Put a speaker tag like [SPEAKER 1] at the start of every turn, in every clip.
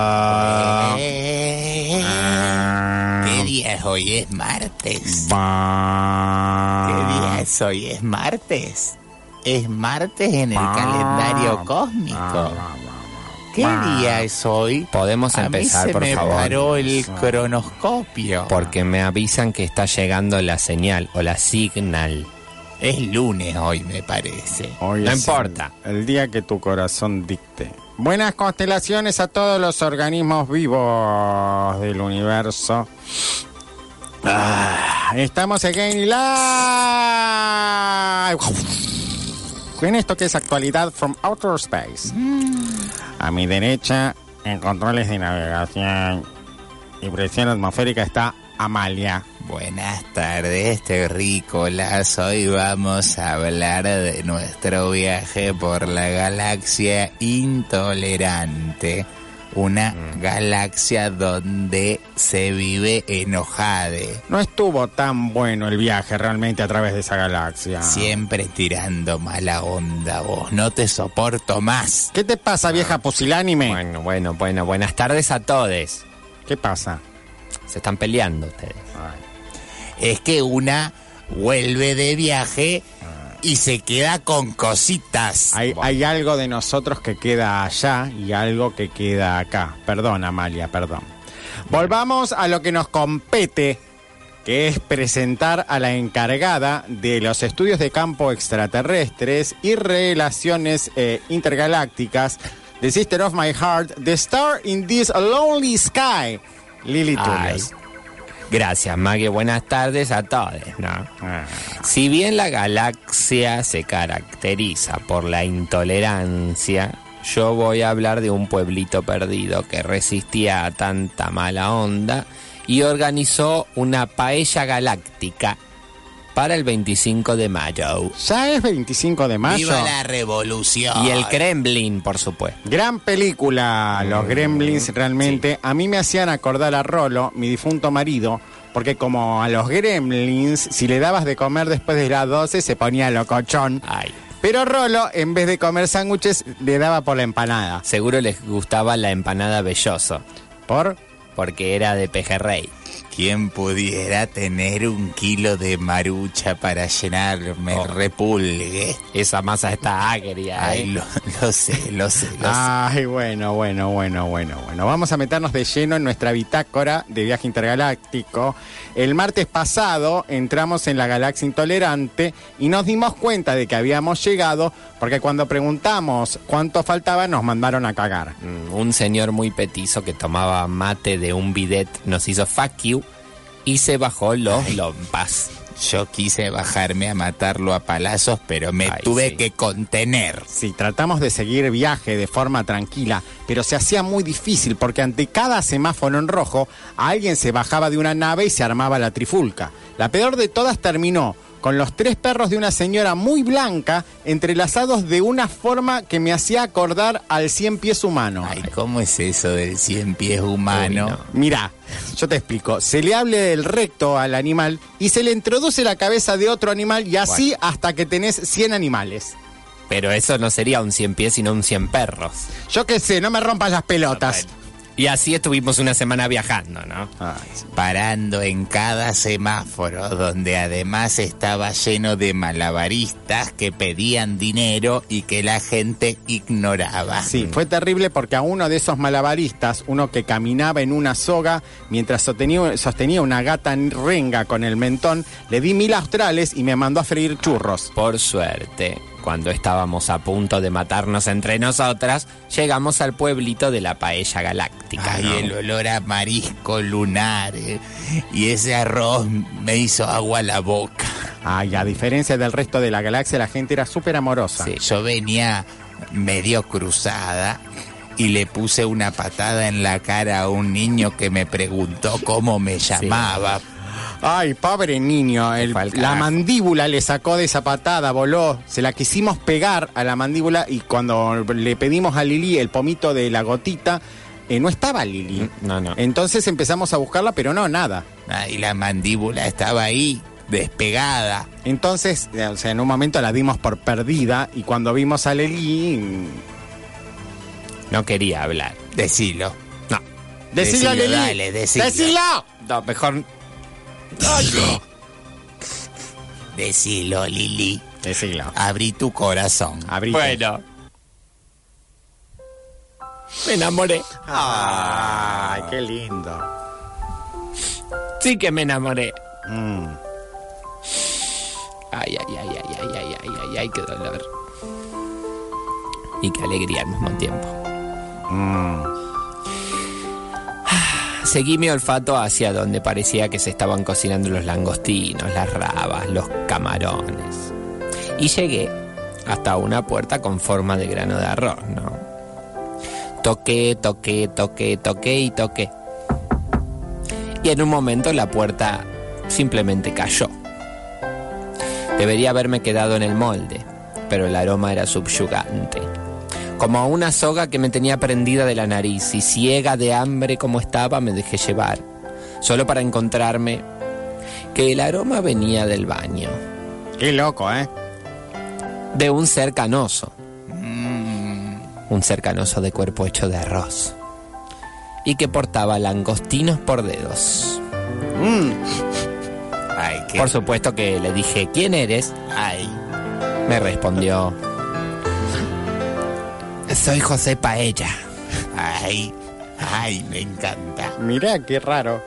[SPEAKER 1] Ah,
[SPEAKER 2] Eh,
[SPEAKER 1] ah,
[SPEAKER 2] ¿Qué día es hoy? ¿Es martes? ¿Qué día es hoy? ¿Es martes? Es martes en el calendario cósmico. ¿Qué día es hoy?
[SPEAKER 3] Podemos
[SPEAKER 2] A mí
[SPEAKER 3] empezar,
[SPEAKER 2] se
[SPEAKER 3] por
[SPEAKER 2] me
[SPEAKER 3] favor.
[SPEAKER 2] paró el cronoscopio.
[SPEAKER 3] Porque me avisan que está llegando la señal o la signal.
[SPEAKER 2] Es lunes hoy, me parece.
[SPEAKER 1] Hoy
[SPEAKER 3] No importa.
[SPEAKER 1] El, el día que tu corazón dicte. Buenas constelaciones a todos los organismos vivos del universo. Ah, estamos again live. En esto que es actualidad from outer space. A mi derecha, en controles de navegación y presión atmosférica está Amalia.
[SPEAKER 2] Buenas tardes, terrícolas. Hoy vamos a hablar de nuestro viaje por la galaxia intolerante. Una galaxia donde se vive enojade.
[SPEAKER 1] No estuvo tan bueno el viaje realmente a través de esa galaxia.
[SPEAKER 2] Siempre tirando mala onda vos. No te soporto más.
[SPEAKER 1] ¿Qué te pasa, vieja pusilánime?
[SPEAKER 3] Bueno, bueno, bueno. Buenas tardes a todos.
[SPEAKER 1] ¿Qué pasa?
[SPEAKER 3] Se están peleando ustedes.
[SPEAKER 2] Es que una vuelve de viaje y se queda con cositas.
[SPEAKER 1] Hay, hay algo de nosotros que queda allá y algo que queda acá. Perdón, Amalia, perdón. Volvamos a lo que nos compete, que es presentar a la encargada de los estudios de campo extraterrestres y relaciones eh, intergalácticas, The Sister of My Heart, The Star in This Lonely Sky, Lily
[SPEAKER 3] Ay.
[SPEAKER 1] Tullius.
[SPEAKER 3] Gracias, Maggie. Buenas tardes a todos. ¿no?
[SPEAKER 1] Ah.
[SPEAKER 3] Si bien la galaxia se caracteriza por la intolerancia, yo voy a hablar de un pueblito perdido que resistía a tanta mala onda y organizó una paella galáctica para el 25 de mayo.
[SPEAKER 1] Ya es 25 de mayo.
[SPEAKER 2] Viva la revolución.
[SPEAKER 3] Y el Kremlin, por supuesto.
[SPEAKER 1] Gran película, Los Gremlins realmente. A mí me hacían acordar a Rolo, mi difunto marido, porque como a los Gremlins, si le dabas de comer después de las 12, se ponía locochón.
[SPEAKER 3] Ay,
[SPEAKER 1] Pero Rolo, en vez de comer sándwiches, le daba por la empanada.
[SPEAKER 3] seguro les gustaba la empanada belloso,
[SPEAKER 1] ¿Por?
[SPEAKER 3] porque era de pejerrey.
[SPEAKER 2] ¿Quién pudiera tener un kilo de marucha para llenarme
[SPEAKER 3] Oh.
[SPEAKER 2] repulgue?
[SPEAKER 3] Esa masa está agria.
[SPEAKER 2] Ay,
[SPEAKER 3] ¿eh?
[SPEAKER 2] lo, lo sé, lo sé, lo sé.
[SPEAKER 1] Ay, bueno, bueno, bueno, bueno, bueno. Vamos a meternos de lleno en nuestra bitácora de viaje intergaláctico. El martes pasado entramos en la galaxia intolerante y nos dimos cuenta de que habíamos llegado porque cuando preguntamos cuánto faltaba nos mandaron a cagar.
[SPEAKER 3] Mm, Un señor muy petizo que tomaba mate de un bidet nos hizo fuck you y se bajó los lompas.
[SPEAKER 2] Yo quise bajarme a matarlo a palazos, pero me
[SPEAKER 3] Ay,
[SPEAKER 2] tuve
[SPEAKER 3] sí.
[SPEAKER 2] que contener.
[SPEAKER 1] Sí, tratamos de seguir viaje de forma tranquila, pero se hacía muy difícil porque ante cada semáforo en rojo, alguien se bajaba de una nave y se armaba la trifulca. La peor de todas terminó con los tres perros de una señora muy blanca entrelazados de una forma que me hacía acordar al cien pies humano.
[SPEAKER 2] Ay, ¿cómo es eso del cien pies humano?
[SPEAKER 3] Uy, no.
[SPEAKER 1] Mira, yo te explico. Se le hable del recto al animal y se le introduce la cabeza de otro animal y así hasta que tenés 100 animales.
[SPEAKER 3] Pero eso no sería un cien pies, sino un cien perros.
[SPEAKER 1] Yo qué sé, no me rompas las pelotas.
[SPEAKER 3] Y así estuvimos una semana viajando, ¿no?
[SPEAKER 1] Ay, sí.
[SPEAKER 2] Parando en cada semáforo, donde además estaba lleno de malabaristas que pedían dinero y que la gente ignoraba.
[SPEAKER 1] Sí, fue terrible porque a uno de esos malabaristas, uno que caminaba en una soga mientras sostenía, sostenía una gata renga con el mentón, le di mil australes y me mandó a freír churros.
[SPEAKER 3] Por suerte, cuando estábamos a punto de matarnos entre nosotras, llegamos al pueblito de la paella galáctica.
[SPEAKER 2] Ay,
[SPEAKER 3] ¿no?
[SPEAKER 2] el olor a marisco lunar. eh, Y ese arroz me hizo agua a la boca.
[SPEAKER 1] Ay, a diferencia del resto de la galaxia, la gente era súper amorosa.
[SPEAKER 3] Sí.
[SPEAKER 2] Yo venía medio cruzada y le puse una patada en la cara a un niño que me preguntó cómo me llamaba.
[SPEAKER 1] Ay, pobre niño, el- la mandíbula le sacó de esa patada, voló, se la quisimos pegar a la mandíbula y cuando le pedimos a Lili el pomito de la gotita, eh, no estaba Lili.
[SPEAKER 3] No, no.
[SPEAKER 1] Entonces empezamos a buscarla, pero no, nada.
[SPEAKER 2] Ay, la mandíbula estaba ahí, despegada.
[SPEAKER 1] Entonces, eh, o sea, en un momento la dimos por perdida y cuando vimos a Lili, mm,
[SPEAKER 3] No quería hablar.
[SPEAKER 2] Decilo.
[SPEAKER 3] No.
[SPEAKER 1] Decilo,
[SPEAKER 2] Decilo,
[SPEAKER 1] Lili.
[SPEAKER 2] dale, decilo.
[SPEAKER 1] Decilo.
[SPEAKER 3] No, mejor.
[SPEAKER 2] Decilo, Lili.
[SPEAKER 1] Decilo.
[SPEAKER 2] Abrí tu corazón.
[SPEAKER 1] Abrite.
[SPEAKER 3] Bueno. Me enamoré.
[SPEAKER 1] Ay, qué lindo.
[SPEAKER 3] Sí que me enamoré.
[SPEAKER 1] Mm.
[SPEAKER 3] Ay, ay, ay, ay, ay, ay, ay, ay, ay, qué dolor. Y qué alegría al mismo tiempo.
[SPEAKER 1] Mm.
[SPEAKER 3] Seguí mi olfato hacia donde parecía que se estaban cocinando los langostinos, las rabas, los camarones. Y llegué hasta una puerta con forma de grano de arroz, ¿no? Toqué, toqué, toqué, toqué y toqué. Y en un momento la puerta simplemente cayó. Debería haberme quedado en el molde, pero el aroma era subyugante. Como una soga que me tenía prendida de la nariz y ciega de hambre como estaba me dejé llevar, solo para encontrarme que el aroma venía del baño,
[SPEAKER 1] Qué loco, ¿eh?
[SPEAKER 3] de un ser canoso, un ser canoso de cuerpo hecho de arroz, y que portaba langostinos por dedos.
[SPEAKER 1] Mm.
[SPEAKER 2] Ay, qué.
[SPEAKER 3] Por supuesto que le dije, ¿quién eres?
[SPEAKER 2] Ay.
[SPEAKER 3] Me respondió, soy José Paella.
[SPEAKER 2] Ay. Ay, me encanta.
[SPEAKER 1] Mirá, qué raro.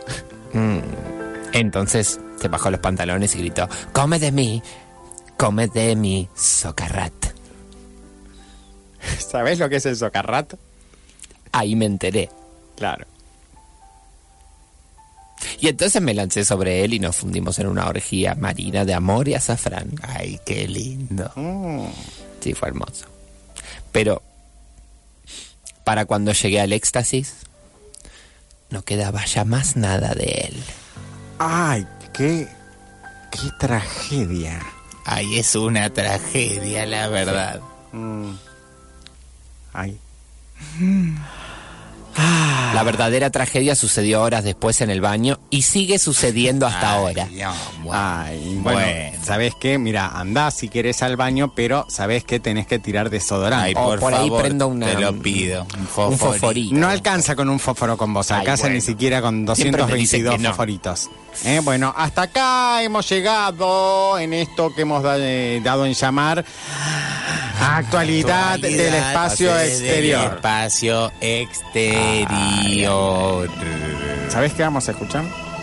[SPEAKER 3] Mm. Entonces se bajó los pantalones y gritó, come de mí, come de mi socarrat.
[SPEAKER 1] ¿Sabés lo que es el socarrat?
[SPEAKER 3] Ahí me enteré.
[SPEAKER 1] Claro.
[SPEAKER 3] Y entonces me lancé sobre él y nos fundimos en una orgía marina de amor y azafrán.
[SPEAKER 2] Ay, qué lindo.
[SPEAKER 1] Mm.
[SPEAKER 3] Sí, fue hermoso. Pero, para cuando llegué al éxtasis, no quedaba ya más nada de él.
[SPEAKER 1] Ay, qué. Qué tragedia.
[SPEAKER 2] Ay, es una tragedia, la verdad.
[SPEAKER 1] Mm. Ay.
[SPEAKER 3] La verdadera tragedia sucedió horas después en el baño y sigue sucediendo hasta
[SPEAKER 2] Ay,
[SPEAKER 3] ahora.
[SPEAKER 2] no, bueno.
[SPEAKER 1] Ay, bueno,
[SPEAKER 2] Bueno.
[SPEAKER 1] ¿sabés qué? Mira, andá si querés al baño, pero ¿sabés qué? Tenés que tirar desodorante.
[SPEAKER 2] Ay,
[SPEAKER 3] O
[SPEAKER 2] por,
[SPEAKER 3] ahí
[SPEAKER 2] favor,
[SPEAKER 3] prendo una-
[SPEAKER 2] te lo pido. Un
[SPEAKER 3] Un
[SPEAKER 2] fosforito.
[SPEAKER 1] No alcanza con un fósforo con vos, alcanza
[SPEAKER 3] bueno.
[SPEAKER 1] ni siquiera con
[SPEAKER 3] Siempre me dicen
[SPEAKER 1] 222
[SPEAKER 3] que no.
[SPEAKER 1] fosforitos. Eh, bueno, hasta acá hemos llegado en esto que hemos eh, dado en llamar actualidad, del espacio
[SPEAKER 2] del
[SPEAKER 1] exterior.
[SPEAKER 2] espacio exterior.
[SPEAKER 1] ¿Sabés qué vamos a escuchar?